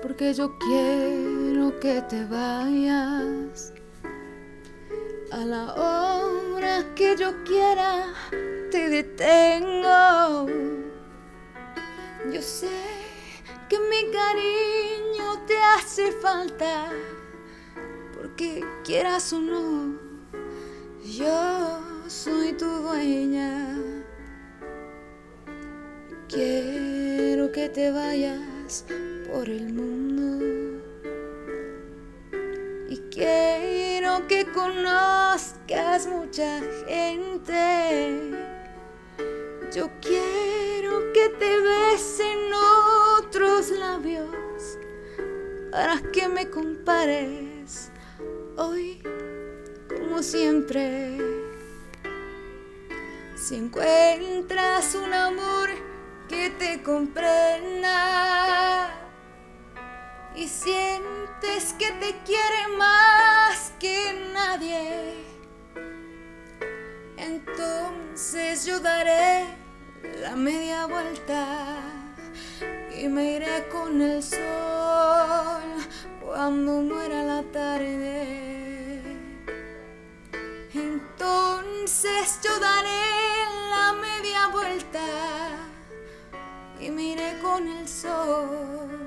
porque yo quiero que te vayas. A la hora que yo quiera te detengo. Yo sé que mi cariño te hace falta, porque quieras o no, yo soy tu dueña. Quiero que te vayas por el mundo y quiero que conozcas mucha gente. Yo quiero que te besen otros labios para que me compares hoy como siempre. Si encuentras un amor que te comprenda sientes que te quiere más que nadie, entonces yo daré la media vuelta y me iré con el sol cuando muera la tarde. Entonces yo daré la media vuelta y miré con el sol